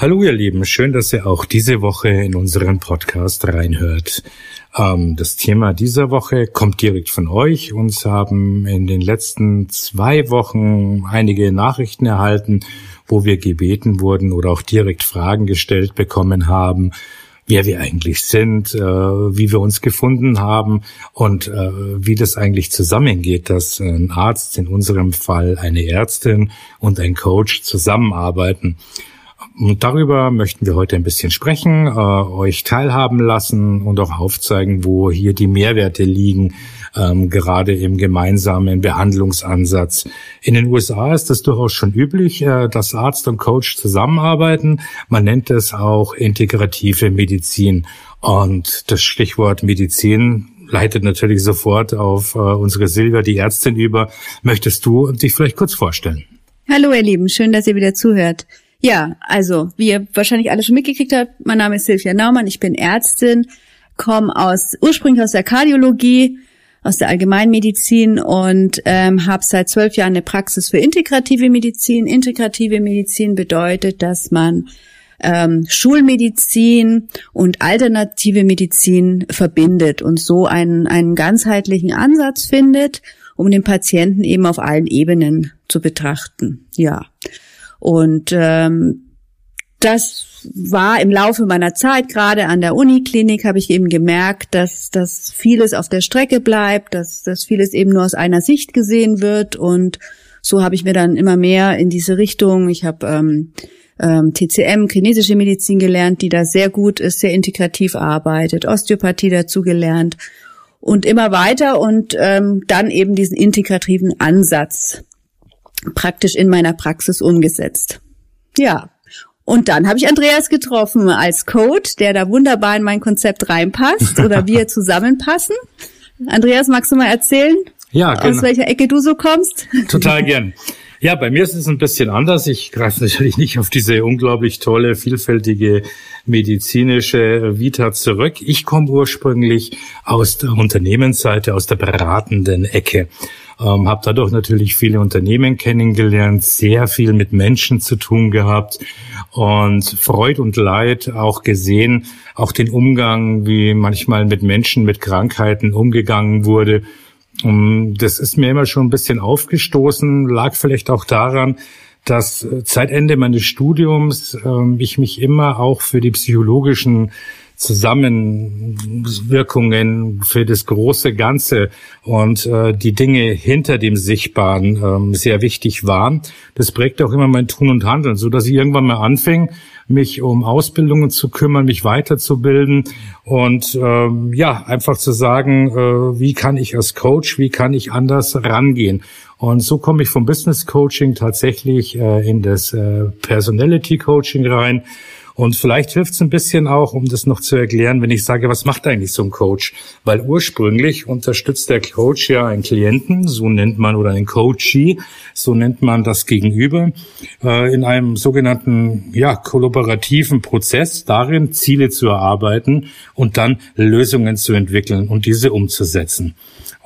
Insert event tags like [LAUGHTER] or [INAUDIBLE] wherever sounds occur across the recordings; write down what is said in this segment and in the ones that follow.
Hallo ihr Lieben, schön, dass ihr auch diese Woche in unseren Podcast reinhört. Ähm, das Thema dieser Woche kommt direkt von euch. Uns haben in den letzten zwei Wochen einige Nachrichten erhalten, wo wir gebeten wurden oder auch direkt Fragen gestellt bekommen haben, wer wir eigentlich sind, äh, wie wir uns gefunden haben und äh, wie das eigentlich zusammengeht, dass ein Arzt, in unserem Fall eine Ärztin und ein Coach zusammenarbeiten. Und darüber möchten wir heute ein bisschen sprechen, äh, euch teilhaben lassen und auch aufzeigen, wo hier die Mehrwerte liegen, ähm, gerade im gemeinsamen Behandlungsansatz. In den USA ist das durchaus schon üblich, äh, dass Arzt und Coach zusammenarbeiten. Man nennt es auch integrative Medizin. Und das Stichwort Medizin leitet natürlich sofort auf äh, unsere Silvia, die Ärztin, über. Möchtest du dich vielleicht kurz vorstellen? Hallo ihr Lieben, schön, dass ihr wieder zuhört. Ja, also, wie ihr wahrscheinlich alle schon mitgekriegt habt, mein Name ist Silvia Naumann, ich bin Ärztin, komme aus ursprünglich aus der Kardiologie, aus der Allgemeinmedizin und ähm, habe seit zwölf Jahren eine Praxis für integrative Medizin. Integrative Medizin bedeutet, dass man ähm, Schulmedizin und alternative Medizin verbindet und so einen, einen ganzheitlichen Ansatz findet, um den Patienten eben auf allen Ebenen zu betrachten. Ja. Und ähm, das war im Laufe meiner Zeit, gerade an der Uniklinik, habe ich eben gemerkt, dass, dass vieles auf der Strecke bleibt, dass, dass vieles eben nur aus einer Sicht gesehen wird. Und so habe ich mir dann immer mehr in diese Richtung, ich habe ähm, ähm, TCM, chinesische Medizin gelernt, die da sehr gut ist, sehr integrativ arbeitet, Osteopathie dazu gelernt und immer weiter und ähm, dann eben diesen integrativen Ansatz praktisch in meiner Praxis umgesetzt. Ja. Und dann habe ich Andreas getroffen als Coach, der da wunderbar in mein Konzept reinpasst [LAUGHS] oder wir zusammenpassen. Andreas, magst du mal erzählen, ja, genau. aus welcher Ecke du so kommst? Total gern. Ja, bei mir ist es ein bisschen anders. Ich greife natürlich nicht auf diese unglaublich tolle, vielfältige medizinische Vita zurück. Ich komme ursprünglich aus der Unternehmensseite, aus der beratenden Ecke ähm, habe dadurch natürlich viele Unternehmen kennengelernt, sehr viel mit Menschen zu tun gehabt und Freud und Leid auch gesehen, auch den Umgang, wie manchmal mit Menschen mit Krankheiten umgegangen wurde. Und das ist mir immer schon ein bisschen aufgestoßen, lag vielleicht auch daran, dass seit Ende meines Studiums äh, ich mich immer auch für die psychologischen Zusammenwirkungen für das große Ganze und äh, die Dinge hinter dem Sichtbaren ähm, sehr wichtig waren. Das prägt auch immer mein Tun und Handeln, so dass ich irgendwann mal anfing, mich um Ausbildungen zu kümmern, mich weiterzubilden und ähm, ja, einfach zu sagen, äh, wie kann ich als Coach, wie kann ich anders rangehen. Und so komme ich vom Business Coaching tatsächlich äh, in das äh, Personality Coaching rein und vielleicht hilft es ein bisschen auch, um das noch zu erklären, wenn ich sage, was macht eigentlich so ein Coach? Weil ursprünglich unterstützt der Coach ja einen Klienten, so nennt man, oder einen Coachee, so nennt man das Gegenüber, äh, in einem sogenannten, ja, kollaborativen Prozess darin, Ziele zu erarbeiten und dann Lösungen zu entwickeln und diese umzusetzen.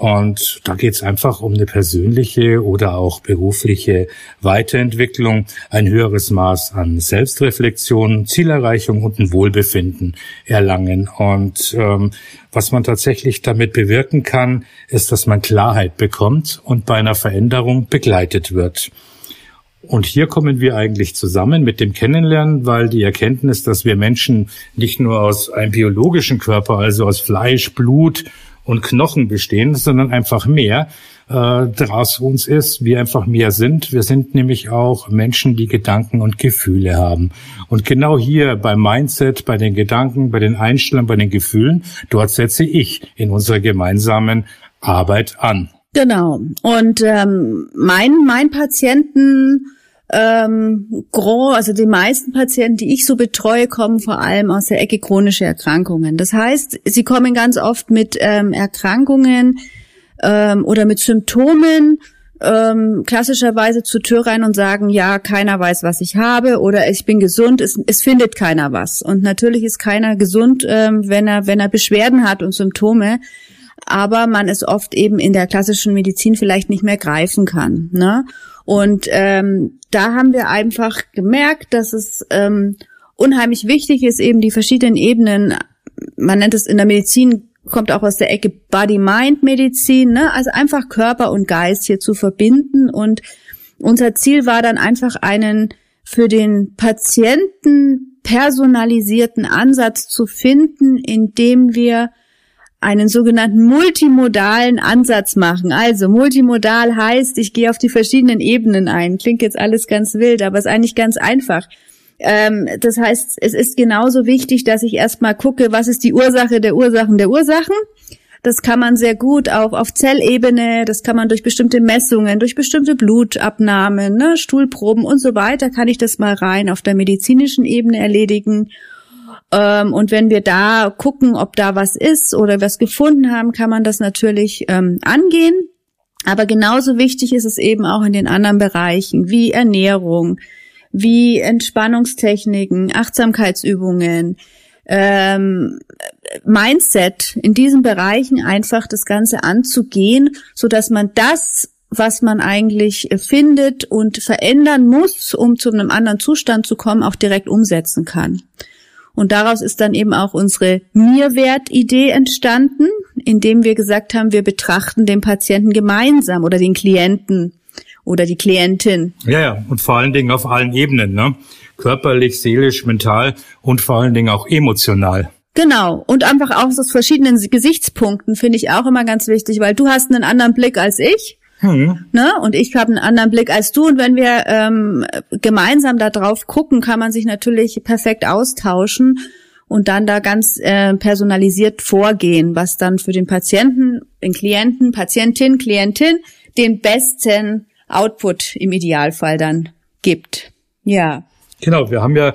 Und da geht es einfach um eine persönliche oder auch berufliche Weiterentwicklung, ein höheres Maß an Selbstreflexion, Zielerreichung und ein Wohlbefinden erlangen. Und ähm, was man tatsächlich damit bewirken kann, ist, dass man Klarheit bekommt und bei einer Veränderung begleitet wird. Und hier kommen wir eigentlich zusammen mit dem Kennenlernen, weil die Erkenntnis, dass wir Menschen nicht nur aus einem biologischen Körper, also aus Fleisch, Blut und Knochen bestehen, sondern einfach mehr äh, daraus uns ist, wir einfach mehr sind. Wir sind nämlich auch Menschen, die Gedanken und Gefühle haben. Und genau hier beim Mindset, bei den Gedanken, bei den Einstellungen, bei den Gefühlen, dort setze ich in unserer gemeinsamen Arbeit an. Genau. Und ähm, mein, mein Patienten ähm, gros, also die meisten Patienten, die ich so betreue, kommen vor allem aus der Ecke chronische Erkrankungen. Das heißt, sie kommen ganz oft mit ähm, Erkrankungen ähm, oder mit Symptomen ähm, klassischerweise zur Tür rein und sagen, ja, keiner weiß, was ich habe oder ich bin gesund, es, es findet keiner was. Und natürlich ist keiner gesund, ähm, wenn er wenn er Beschwerden hat und Symptome, aber man es oft eben in der klassischen Medizin vielleicht nicht mehr greifen kann. Ne? Und ähm, da haben wir einfach gemerkt, dass es ähm, unheimlich wichtig ist, eben die verschiedenen Ebenen, man nennt es in der Medizin, kommt auch aus der Ecke Body-Mind-Medizin, ne? also einfach Körper und Geist hier zu verbinden. Und unser Ziel war dann einfach einen für den Patienten personalisierten Ansatz zu finden, indem wir einen sogenannten multimodalen Ansatz machen. Also multimodal heißt, ich gehe auf die verschiedenen Ebenen ein. Klingt jetzt alles ganz wild, aber ist eigentlich ganz einfach. Ähm, das heißt, es ist genauso wichtig, dass ich erstmal gucke, was ist die Ursache der Ursachen der Ursachen. Das kann man sehr gut auch auf Zellebene, das kann man durch bestimmte Messungen, durch bestimmte Blutabnahmen, ne, Stuhlproben und so weiter, kann ich das mal rein auf der medizinischen Ebene erledigen. Ähm, und wenn wir da gucken, ob da was ist oder was gefunden haben, kann man das natürlich ähm, angehen. Aber genauso wichtig ist es eben auch in den anderen Bereichen wie Ernährung, wie Entspannungstechniken, Achtsamkeitsübungen, ähm, Mindset in diesen Bereichen einfach das Ganze anzugehen, so dass man das was man eigentlich findet und verändern muss, um zu einem anderen Zustand zu kommen, auch direkt umsetzen kann. Und daraus ist dann eben auch unsere Mirwert-Idee entstanden, indem wir gesagt haben, wir betrachten den Patienten gemeinsam oder den Klienten oder die Klientin. Ja, ja, und vor allen Dingen auf allen Ebenen, ne? Körperlich, seelisch, mental und vor allen Dingen auch emotional. Genau. Und einfach auch aus verschiedenen Gesichtspunkten finde ich auch immer ganz wichtig, weil du hast einen anderen Blick als ich. Hm. Ne? Und ich habe einen anderen Blick als du. Und wenn wir ähm, gemeinsam da drauf gucken, kann man sich natürlich perfekt austauschen und dann da ganz äh, personalisiert vorgehen, was dann für den Patienten, den Klienten, Patientin, Klientin den besten Output im Idealfall dann gibt. Ja. Genau, wir haben ja,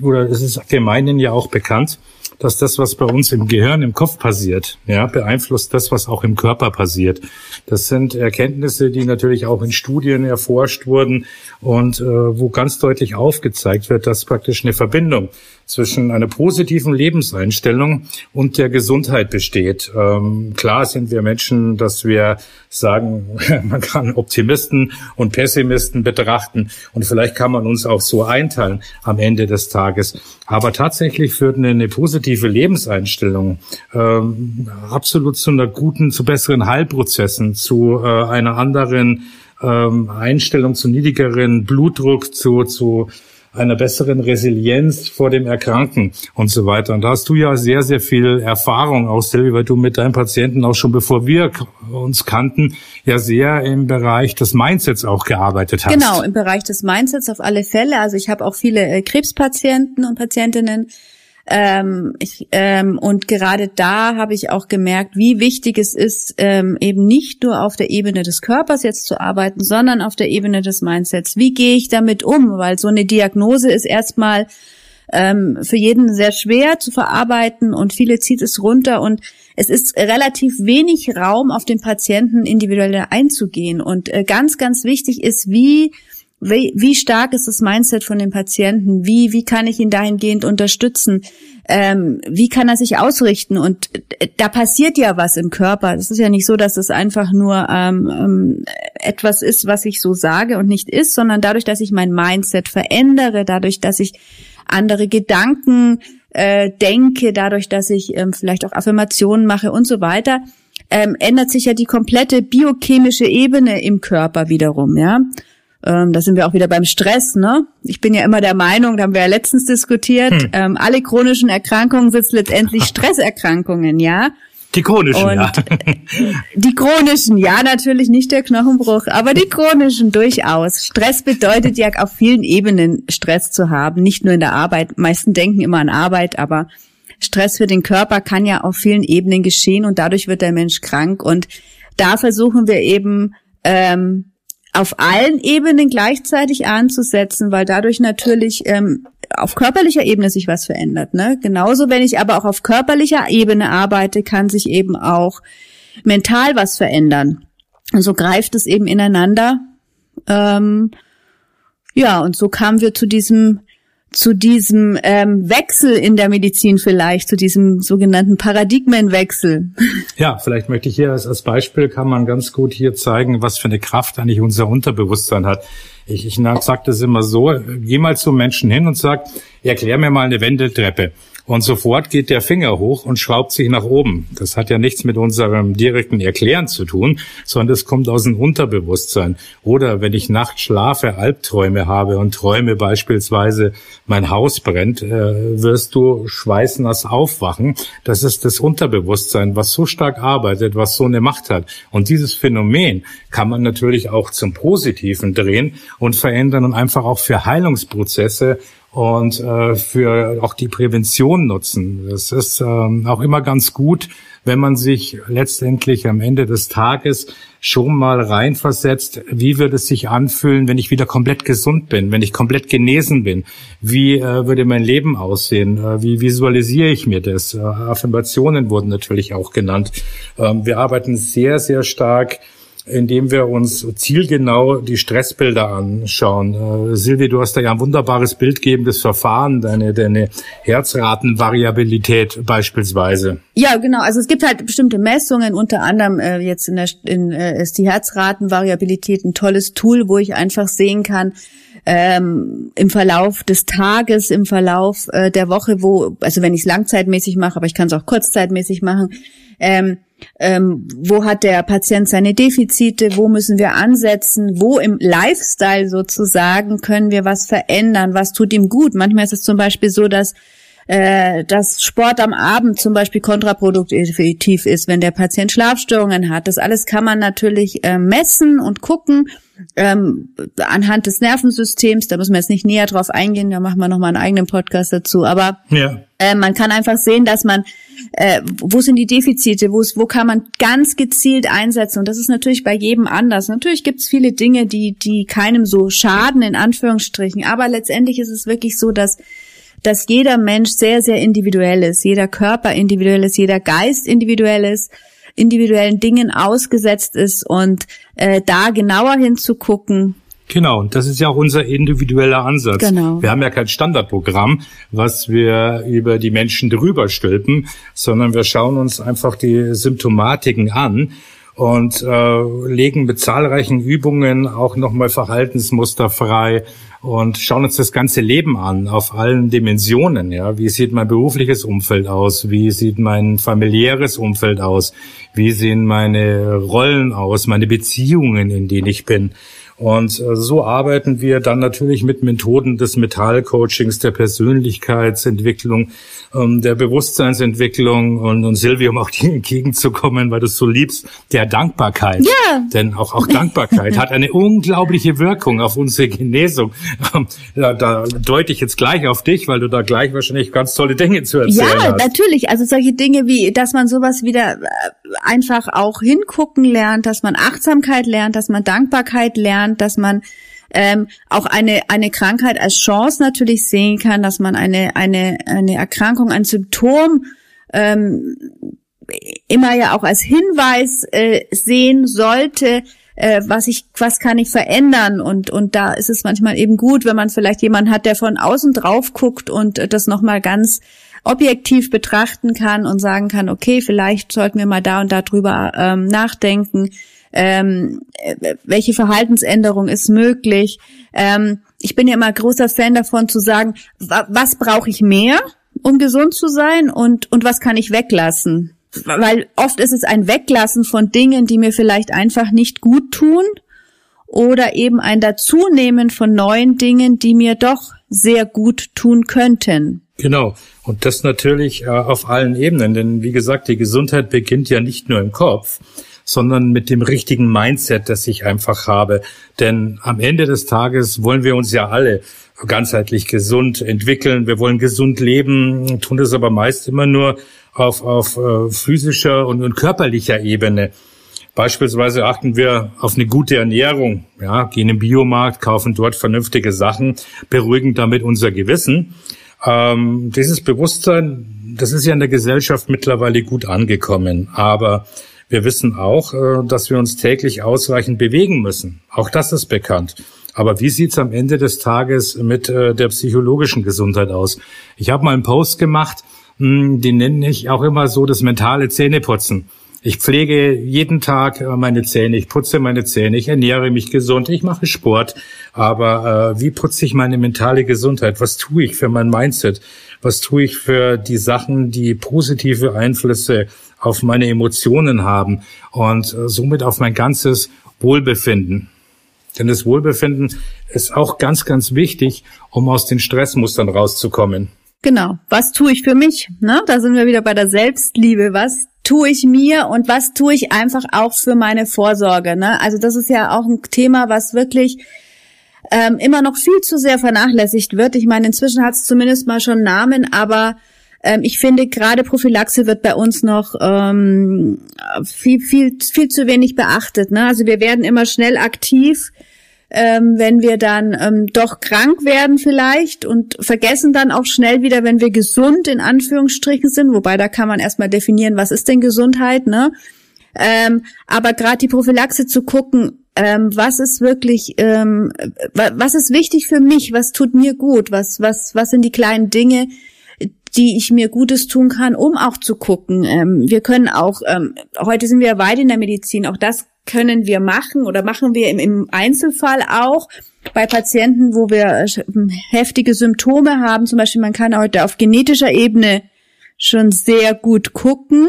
oder es ist allgemein ja auch bekannt, dass das, was bei uns im Gehirn, im Kopf passiert, ja, beeinflusst das, was auch im Körper passiert. Das sind Erkenntnisse, die natürlich auch in Studien erforscht wurden und äh, wo ganz deutlich aufgezeigt wird, dass praktisch eine Verbindung zwischen einer positiven Lebenseinstellung und der Gesundheit besteht. Ähm, klar sind wir Menschen, dass wir sagen, [LAUGHS] man kann Optimisten und Pessimisten betrachten und vielleicht kann man uns auch so einteilen am Ende des Tages. Aber tatsächlich führt eine, eine positive Lebenseinstellung ähm, absolut zu einer guten, zu besseren Heilprozessen, zu äh, einer anderen ähm, Einstellung, zu niedrigeren Blutdruck, zu, zu einer besseren Resilienz vor dem Erkranken und so weiter. Und da hast du ja sehr, sehr viel Erfahrung auch, Silvi, weil du mit deinen Patienten auch schon bevor wir uns kannten, ja sehr im Bereich des Mindsets auch gearbeitet hast. Genau, im Bereich des Mindsets auf alle Fälle. Also ich habe auch viele äh, Krebspatienten und Patientinnen, ähm, ich, ähm, und gerade da habe ich auch gemerkt, wie wichtig es ist, ähm, eben nicht nur auf der Ebene des Körpers jetzt zu arbeiten, sondern auf der Ebene des Mindsets. Wie gehe ich damit um? Weil so eine Diagnose ist erstmal ähm, für jeden sehr schwer zu verarbeiten und viele zieht es runter und es ist relativ wenig Raum auf den Patienten individuell einzugehen. Und äh, ganz, ganz wichtig ist, wie wie, wie stark ist das Mindset von dem Patienten? Wie, wie kann ich ihn dahingehend unterstützen? Ähm, wie kann er sich ausrichten? Und äh, da passiert ja was im Körper. Das ist ja nicht so, dass es einfach nur ähm, ähm, etwas ist, was ich so sage und nicht ist, sondern dadurch, dass ich mein Mindset verändere, dadurch, dass ich andere Gedanken äh, denke, dadurch, dass ich ähm, vielleicht auch Affirmationen mache und so weiter, ähm, ändert sich ja die komplette biochemische Ebene im Körper wiederum, ja. Ähm, da sind wir auch wieder beim Stress, ne? Ich bin ja immer der Meinung, da haben wir ja letztens diskutiert, hm. ähm, alle chronischen Erkrankungen sind letztendlich [LAUGHS] Stresserkrankungen, ja? Die chronischen, und ja. [LAUGHS] Die chronischen, ja, natürlich nicht der Knochenbruch, aber die chronischen durchaus. Stress bedeutet ja auf vielen Ebenen Stress zu haben, nicht nur in der Arbeit. meisten denken immer an Arbeit, aber Stress für den Körper kann ja auf vielen Ebenen geschehen und dadurch wird der Mensch krank. Und da versuchen wir eben ähm, auf allen Ebenen gleichzeitig anzusetzen, weil dadurch natürlich ähm, auf körperlicher Ebene sich was verändert. Ne? Genauso, wenn ich aber auch auf körperlicher Ebene arbeite, kann sich eben auch mental was verändern. Und so greift es eben ineinander. Ähm, ja, und so kamen wir zu diesem zu diesem ähm, Wechsel in der Medizin vielleicht, zu diesem sogenannten Paradigmenwechsel. Ja, vielleicht möchte ich hier als, als Beispiel kann man ganz gut hier zeigen, was für eine Kraft eigentlich unser Unterbewusstsein hat. Ich, ich sage das immer so, geh mal zum Menschen hin und sag, erklär mir mal eine Wendeltreppe. Und sofort geht der Finger hoch und schraubt sich nach oben. Das hat ja nichts mit unserem direkten Erklären zu tun, sondern das kommt aus dem Unterbewusstsein. Oder wenn ich nachts schlafe, Albträume habe und träume beispielsweise, mein Haus brennt, äh, wirst du schweißnass aufwachen. Das ist das Unterbewusstsein, was so stark arbeitet, was so eine Macht hat. Und dieses Phänomen kann man natürlich auch zum Positiven drehen und verändern und einfach auch für Heilungsprozesse und äh, für auch die Prävention nutzen. Das ist ähm, auch immer ganz gut, wenn man sich letztendlich am Ende des Tages schon mal reinversetzt, wie würde es sich anfühlen, wenn ich wieder komplett gesund bin, wenn ich komplett genesen bin? Wie äh, würde mein Leben aussehen? Äh, wie visualisiere ich mir das? Äh, Affirmationen wurden natürlich auch genannt. Ähm, wir arbeiten sehr, sehr stark indem wir uns zielgenau die Stressbilder anschauen. Äh, Silvi, du hast da ja ein wunderbares bildgebendes Verfahren, deine, deine Herzratenvariabilität beispielsweise. Ja, genau. Also es gibt halt bestimmte Messungen, unter anderem äh, jetzt in der, in, äh, ist die Herzratenvariabilität ein tolles Tool, wo ich einfach sehen kann, ähm, im Verlauf des Tages, im Verlauf äh, der Woche, wo, also wenn ich es langzeitmäßig mache, aber ich kann es auch kurzzeitmäßig machen, ähm, ähm, wo hat der Patient seine Defizite, wo müssen wir ansetzen, wo im Lifestyle sozusagen können wir was verändern, was tut ihm gut. Manchmal ist es zum Beispiel so, dass äh, dass Sport am Abend zum Beispiel kontraproduktiv ist, wenn der Patient Schlafstörungen hat. Das alles kann man natürlich äh, messen und gucken ähm, anhand des Nervensystems. Da müssen wir jetzt nicht näher drauf eingehen, da machen wir nochmal einen eigenen Podcast dazu. Aber ja. äh, man kann einfach sehen, dass man äh, wo sind die Defizite, wo, wo kann man ganz gezielt einsetzen. Und das ist natürlich bei jedem anders. Natürlich gibt es viele Dinge, die, die keinem so schaden, in Anführungsstrichen. Aber letztendlich ist es wirklich so, dass dass jeder Mensch sehr, sehr individuell ist, jeder Körper individuell ist, jeder Geist individuell ist, individuellen Dingen ausgesetzt ist und äh, da genauer hinzugucken, Genau, und das ist ja auch unser individueller Ansatz. Genau. Wir haben ja kein Standardprogramm, was wir über die Menschen drüber stülpen, sondern wir schauen uns einfach die Symptomatiken an und äh, legen mit zahlreichen Übungen auch nochmal Verhaltensmuster frei und schauen uns das ganze Leben an auf allen Dimensionen. Ja, wie sieht mein berufliches Umfeld aus? Wie sieht mein familiäres Umfeld aus? Wie sehen meine Rollen aus? Meine Beziehungen, in denen ich bin? Und äh, so arbeiten wir dann natürlich mit Methoden des Metallcoachings, der Persönlichkeitsentwicklung, ähm, der Bewusstseinsentwicklung und, und Silvia, um auch dir entgegenzukommen, weil du es so liebst, der Dankbarkeit. Ja. Denn auch, auch Dankbarkeit [LAUGHS] hat eine unglaubliche Wirkung auf unsere Genesung. Ähm, da, da deute ich jetzt gleich auf dich, weil du da gleich wahrscheinlich ganz tolle Dinge zu erzählen ja, hast. Ja, natürlich. Also solche Dinge wie, dass man sowas wieder äh, einfach auch hingucken lernt, dass man Achtsamkeit lernt, dass man Dankbarkeit lernt, dass man ähm, auch eine, eine Krankheit als Chance natürlich sehen kann, dass man eine, eine, eine Erkrankung, ein Symptom ähm, immer ja auch als Hinweis äh, sehen sollte, äh, was ich, was kann ich verändern? Und und da ist es manchmal eben gut, wenn man vielleicht jemanden hat, der von außen drauf guckt und das nochmal ganz objektiv betrachten kann und sagen kann, okay, vielleicht sollten wir mal da und da drüber ähm, nachdenken ähm, welche Verhaltensänderung ist möglich. Ähm, ich bin ja immer großer Fan davon zu sagen, was brauche ich mehr, um gesund zu sein und, und was kann ich weglassen. Weil oft ist es ein Weglassen von Dingen, die mir vielleicht einfach nicht gut tun oder eben ein Dazunehmen von neuen Dingen, die mir doch sehr gut tun könnten. Genau. Und das natürlich äh, auf allen Ebenen. Denn wie gesagt, die Gesundheit beginnt ja nicht nur im Kopf, sondern mit dem richtigen Mindset, das ich einfach habe. Denn am Ende des Tages wollen wir uns ja alle ganzheitlich gesund entwickeln. Wir wollen gesund leben, tun das aber meist immer nur auf, auf äh, physischer und, und körperlicher Ebene. Beispielsweise achten wir auf eine gute Ernährung, ja, gehen im Biomarkt, kaufen dort vernünftige Sachen, beruhigen damit unser Gewissen. Ähm, dieses Bewusstsein, das ist ja in der Gesellschaft mittlerweile gut angekommen, aber wir wissen auch, äh, dass wir uns täglich ausreichend bewegen müssen. Auch das ist bekannt. Aber wie sieht's am Ende des Tages mit äh, der psychologischen Gesundheit aus? Ich habe mal einen Post gemacht, hm, den nenne ich auch immer so das mentale Zähneputzen. Ich pflege jeden Tag äh, meine Zähne, ich putze meine Zähne, ich ernähre mich gesund, ich mache Sport. Aber äh, wie putze ich meine mentale Gesundheit? Was tue ich für mein Mindset? Was tue ich für die Sachen, die positive Einflüsse auf meine Emotionen haben und äh, somit auf mein ganzes Wohlbefinden? Denn das Wohlbefinden ist auch ganz, ganz wichtig, um aus den Stressmustern rauszukommen. Genau. Was tue ich für mich? Ne? Da sind wir wieder bei der Selbstliebe. Was tue ich mir und was tue ich einfach auch für meine Vorsorge. Ne? Also das ist ja auch ein Thema, was wirklich ähm, immer noch viel zu sehr vernachlässigt wird. Ich meine, inzwischen hat es zumindest mal schon Namen, aber ähm, ich finde gerade Prophylaxe wird bei uns noch ähm, viel, viel, viel zu wenig beachtet. Ne? Also wir werden immer schnell aktiv ähm, wenn wir dann ähm, doch krank werden vielleicht und vergessen dann auch schnell wieder, wenn wir gesund in Anführungsstrichen sind, wobei da kann man erstmal definieren, was ist denn Gesundheit, ne? Ähm, aber gerade die Prophylaxe zu gucken, ähm, was ist wirklich, ähm, was ist wichtig für mich, was tut mir gut, was, was, was sind die kleinen Dinge, die ich mir Gutes tun kann, um auch zu gucken. Ähm, wir können auch, ähm, heute sind wir weit in der Medizin, auch das können wir machen oder machen wir im, im Einzelfall auch bei Patienten, wo wir äh, heftige Symptome haben. Zum Beispiel, man kann heute auf genetischer Ebene schon sehr gut gucken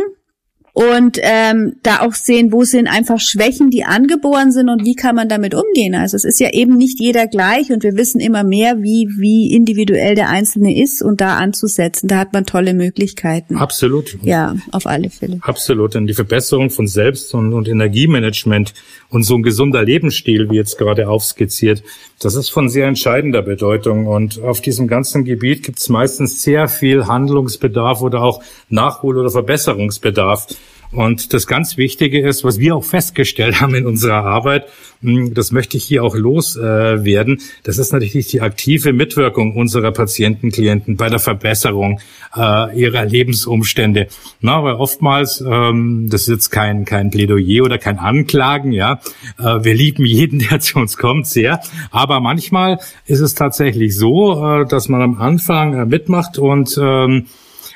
und ähm, da auch sehen, wo sind einfach Schwächen, die angeboren sind und wie kann man damit umgehen. Also es ist ja eben nicht jeder gleich und wir wissen immer mehr, wie wie individuell der Einzelne ist und da anzusetzen. Da hat man tolle Möglichkeiten. Absolut. Ja, auf alle Fälle. Absolut. Und die Verbesserung von Selbst- und, und Energiemanagement und so ein gesunder Lebensstil, wie jetzt gerade aufskizziert, das ist von sehr entscheidender Bedeutung. Und auf diesem ganzen Gebiet gibt es meistens sehr viel Handlungsbedarf oder auch Nachhol- oder Verbesserungsbedarf. Und das ganz Wichtige ist, was wir auch festgestellt [LAUGHS] haben in unserer Arbeit, hm, das möchte ich hier auch loswerden, das ist natürlich die aktive Mitwirkung unserer Patienten, Klienten bei der Verbesserung äh, ihrer Lebensumstände. Na, weil oftmals, ähm, das ist jetzt kein, kein Plädoyer oder kein Anklagen, ja, äh, wir lieben jeden, [LAUGHS] der zu uns kommt, sehr, aber manchmal ist es tatsächlich so, äh, dass man am Anfang äh, mitmacht und ähm,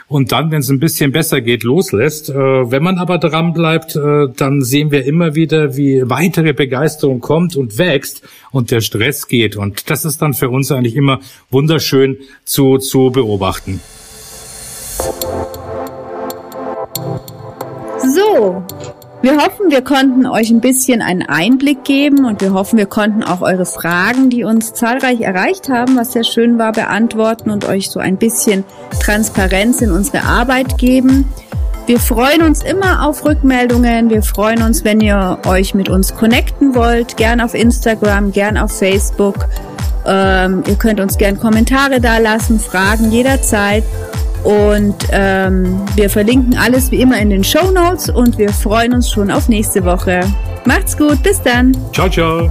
und dann, wenn es ein bisschen besser geht, loslässt. Äh, wenn man aber dran bleibt, äh, dann sehen wir immer wieder, wie weitere Begeisterung kommt und wächst und der Stress geht. Und das ist dann für uns eigentlich immer wunderschön zu, zu beobachten. So, wir hoffen, wir konnten euch ein bisschen einen Einblick geben und wir hoffen, wir konnten auch eure Fragen, die uns zahlreich erreicht haben, was sehr schön war, beantworten und euch so ein bisschen Transparenz in unsere Arbeit geben. Wir freuen uns immer auf Rückmeldungen. Wir freuen uns, wenn ihr euch mit uns connecten wollt. Gern auf Instagram, gern auf Facebook. Ähm, ihr könnt uns gern Kommentare da lassen, Fragen jederzeit. Und ähm, wir verlinken alles wie immer in den Show Notes und wir freuen uns schon auf nächste Woche. Macht's gut, bis dann. Ciao, ciao.